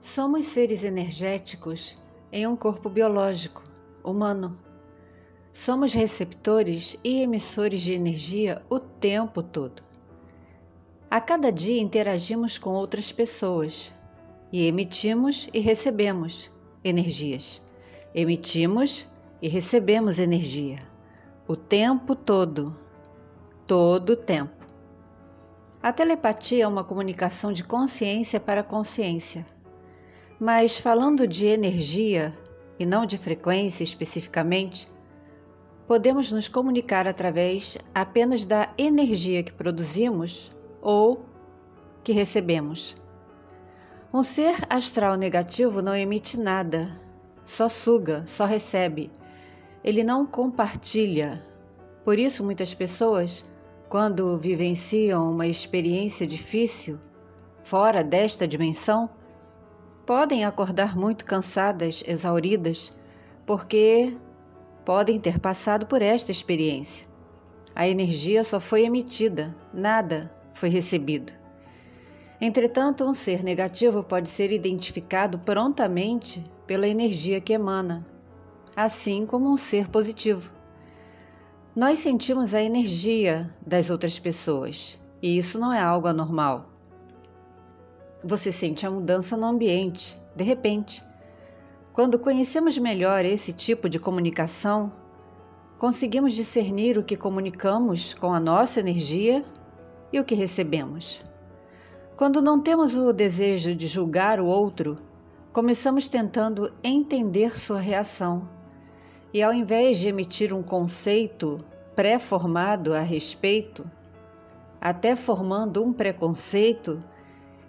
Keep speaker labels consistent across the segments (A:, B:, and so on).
A: Somos seres energéticos em um corpo biológico, humano. Somos receptores e emissores de energia o tempo todo. A cada dia interagimos com outras pessoas e emitimos e recebemos energias. Emitimos e recebemos energia o tempo todo, todo o tempo. A telepatia é uma comunicação de consciência para consciência. Mas falando de energia e não de frequência especificamente, podemos nos comunicar através apenas da energia que produzimos ou que recebemos. Um ser astral negativo não emite nada, só suga, só recebe. Ele não compartilha. Por isso, muitas pessoas, quando vivenciam uma experiência difícil, fora desta dimensão, podem acordar muito cansadas, exauridas, porque podem ter passado por esta experiência. A energia só foi emitida, nada foi recebido. Entretanto, um ser negativo pode ser identificado prontamente pela energia que emana, assim como um ser positivo. Nós sentimos a energia das outras pessoas e isso não é algo anormal. Você sente a mudança no ambiente, de repente. Quando conhecemos melhor esse tipo de comunicação, conseguimos discernir o que comunicamos com a nossa energia e o que recebemos. Quando não temos o desejo de julgar o outro, começamos tentando entender sua reação. E ao invés de emitir um conceito pré-formado a respeito, até formando um preconceito,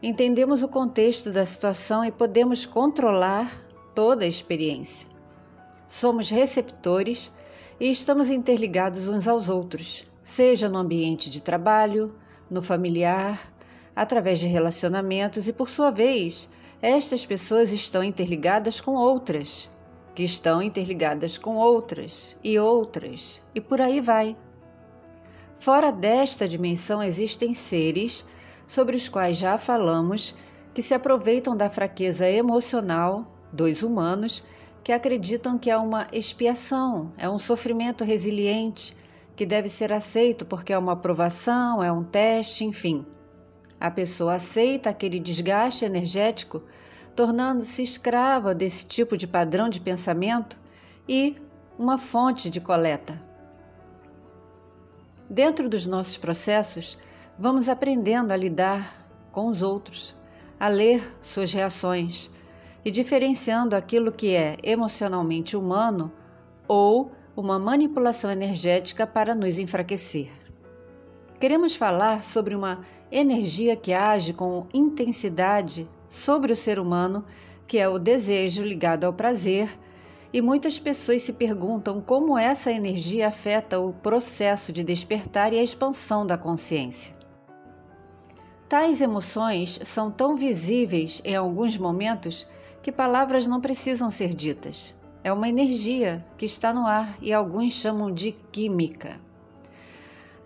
A: entendemos o contexto da situação e podemos controlar toda a experiência. Somos receptores e estamos interligados uns aos outros, seja no ambiente de trabalho, no familiar, através de relacionamentos e, por sua vez, estas pessoas estão interligadas com outras, que estão interligadas com outras e outras, e por aí vai. Fora desta dimensão existem seres sobre os quais já falamos, que se aproveitam da fraqueza emocional dos humanos que acreditam que é uma expiação, é um sofrimento resiliente que deve ser aceito porque é uma aprovação, é um teste, enfim. A pessoa aceita aquele desgaste energético, tornando-se escrava desse tipo de padrão de pensamento e uma fonte de coleta. Dentro dos nossos processos, Vamos aprendendo a lidar com os outros, a ler suas reações e diferenciando aquilo que é emocionalmente humano ou uma manipulação energética para nos enfraquecer. Queremos falar sobre uma energia que age com intensidade sobre o ser humano, que é o desejo ligado ao prazer, e muitas pessoas se perguntam como essa energia afeta o processo de despertar e a expansão da consciência. Tais emoções são tão visíveis em alguns momentos que palavras não precisam ser ditas. É uma energia que está no ar e alguns chamam de química.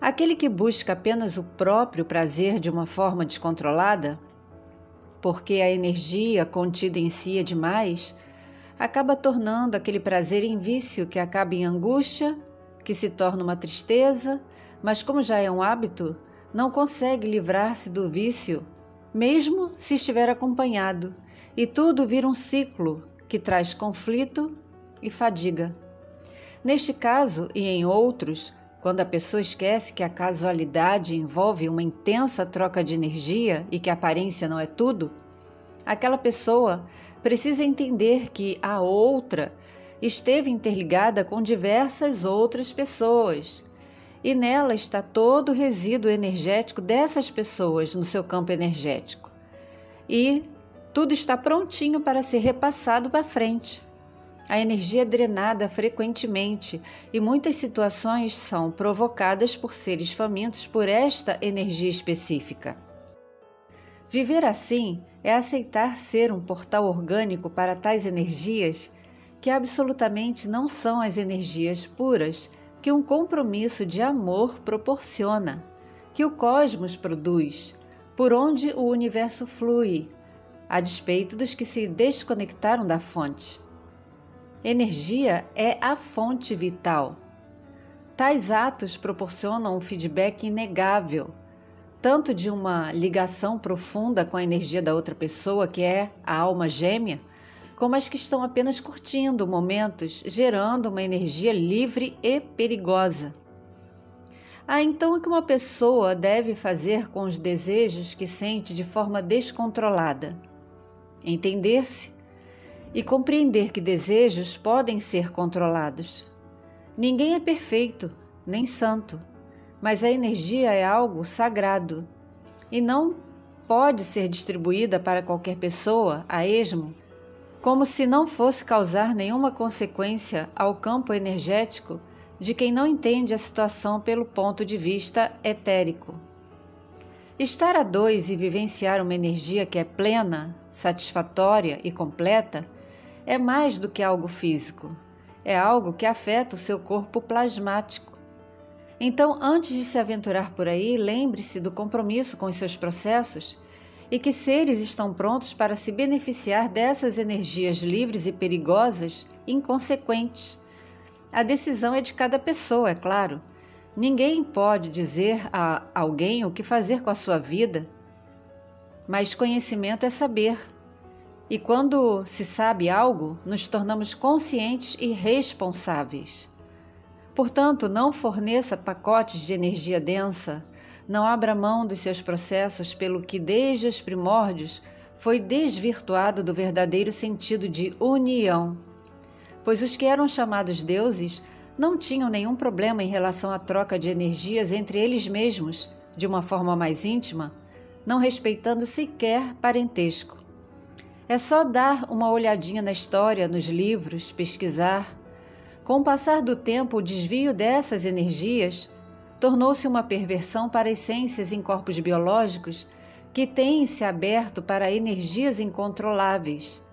A: Aquele que busca apenas o próprio prazer de uma forma descontrolada, porque a energia contida em si é demais, acaba tornando aquele prazer em vício que acaba em angústia, que se torna uma tristeza, mas como já é um hábito, não consegue livrar-se do vício, mesmo se estiver acompanhado, e tudo vira um ciclo que traz conflito e fadiga. Neste caso e em outros, quando a pessoa esquece que a casualidade envolve uma intensa troca de energia e que a aparência não é tudo, aquela pessoa precisa entender que a outra esteve interligada com diversas outras pessoas e nela está todo o resíduo energético dessas pessoas no seu campo energético. E tudo está prontinho para ser repassado para frente. A energia é drenada frequentemente e muitas situações são provocadas por seres famintos por esta energia específica. Viver assim é aceitar ser um portal orgânico para tais energias que absolutamente não são as energias puras que um compromisso de amor proporciona, que o cosmos produz, por onde o universo flui, a despeito dos que se desconectaram da fonte. Energia é a fonte vital. Tais atos proporcionam um feedback inegável, tanto de uma ligação profunda com a energia da outra pessoa, que é a alma gêmea, como as que estão apenas curtindo momentos, gerando uma energia livre e perigosa. Há então o que uma pessoa deve fazer com os desejos que sente de forma descontrolada. Entender-se e compreender que desejos podem ser controlados. Ninguém é perfeito, nem santo, mas a energia é algo sagrado e não pode ser distribuída para qualquer pessoa a esmo, como se não fosse causar nenhuma consequência ao campo energético de quem não entende a situação pelo ponto de vista etérico. Estar a dois e vivenciar uma energia que é plena, satisfatória e completa é mais do que algo físico, é algo que afeta o seu corpo plasmático. Então, antes de se aventurar por aí, lembre-se do compromisso com os seus processos e que seres estão prontos para se beneficiar dessas energias livres e perigosas inconsequentes a decisão é de cada pessoa, é claro. Ninguém pode dizer a alguém o que fazer com a sua vida, mas conhecimento é saber. E quando se sabe algo, nos tornamos conscientes e responsáveis. Portanto, não forneça pacotes de energia densa, não abra mão dos seus processos pelo que desde os primórdios foi desvirtuado do verdadeiro sentido de união pois os que eram chamados deuses não tinham nenhum problema em relação à troca de energias entre eles mesmos, de uma forma mais íntima, não respeitando sequer parentesco. É só dar uma olhadinha na história, nos livros, pesquisar. Com o passar do tempo, o desvio dessas energias tornou-se uma perversão para essências em corpos biológicos que têm se aberto para energias incontroláveis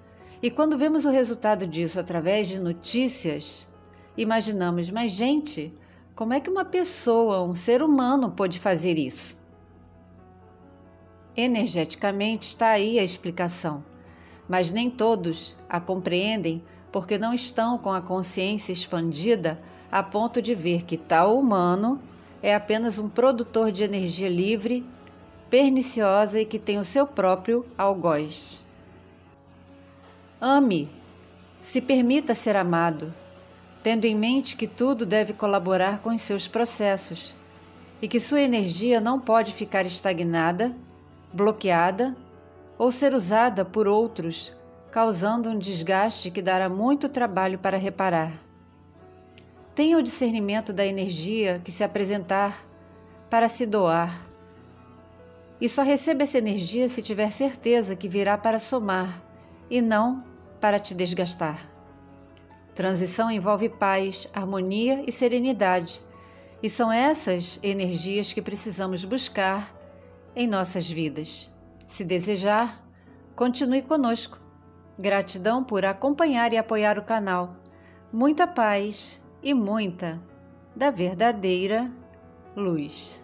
A: e quando vemos o resultado disso através de notícias, imaginamos, mas gente, como é que uma pessoa, um ser humano, pode fazer isso? Energeticamente está aí a explicação, mas nem todos a compreendem porque não estão com a consciência expandida a ponto de ver que tal humano é apenas um produtor de energia livre, perniciosa e que tem o seu próprio algoz. Ame, se permita ser amado, tendo em mente que tudo deve colaborar com os seus processos e que sua energia não pode ficar estagnada, bloqueada ou ser usada por outros, causando um desgaste que dará muito trabalho para reparar. Tenha o discernimento da energia que se apresentar para se doar. E só receba essa energia se tiver certeza que virá para somar e não para te desgastar. Transição envolve paz, harmonia e serenidade, e são essas energias que precisamos buscar em nossas vidas. Se desejar, continue conosco. Gratidão por acompanhar e apoiar o canal. Muita paz e muita da verdadeira luz.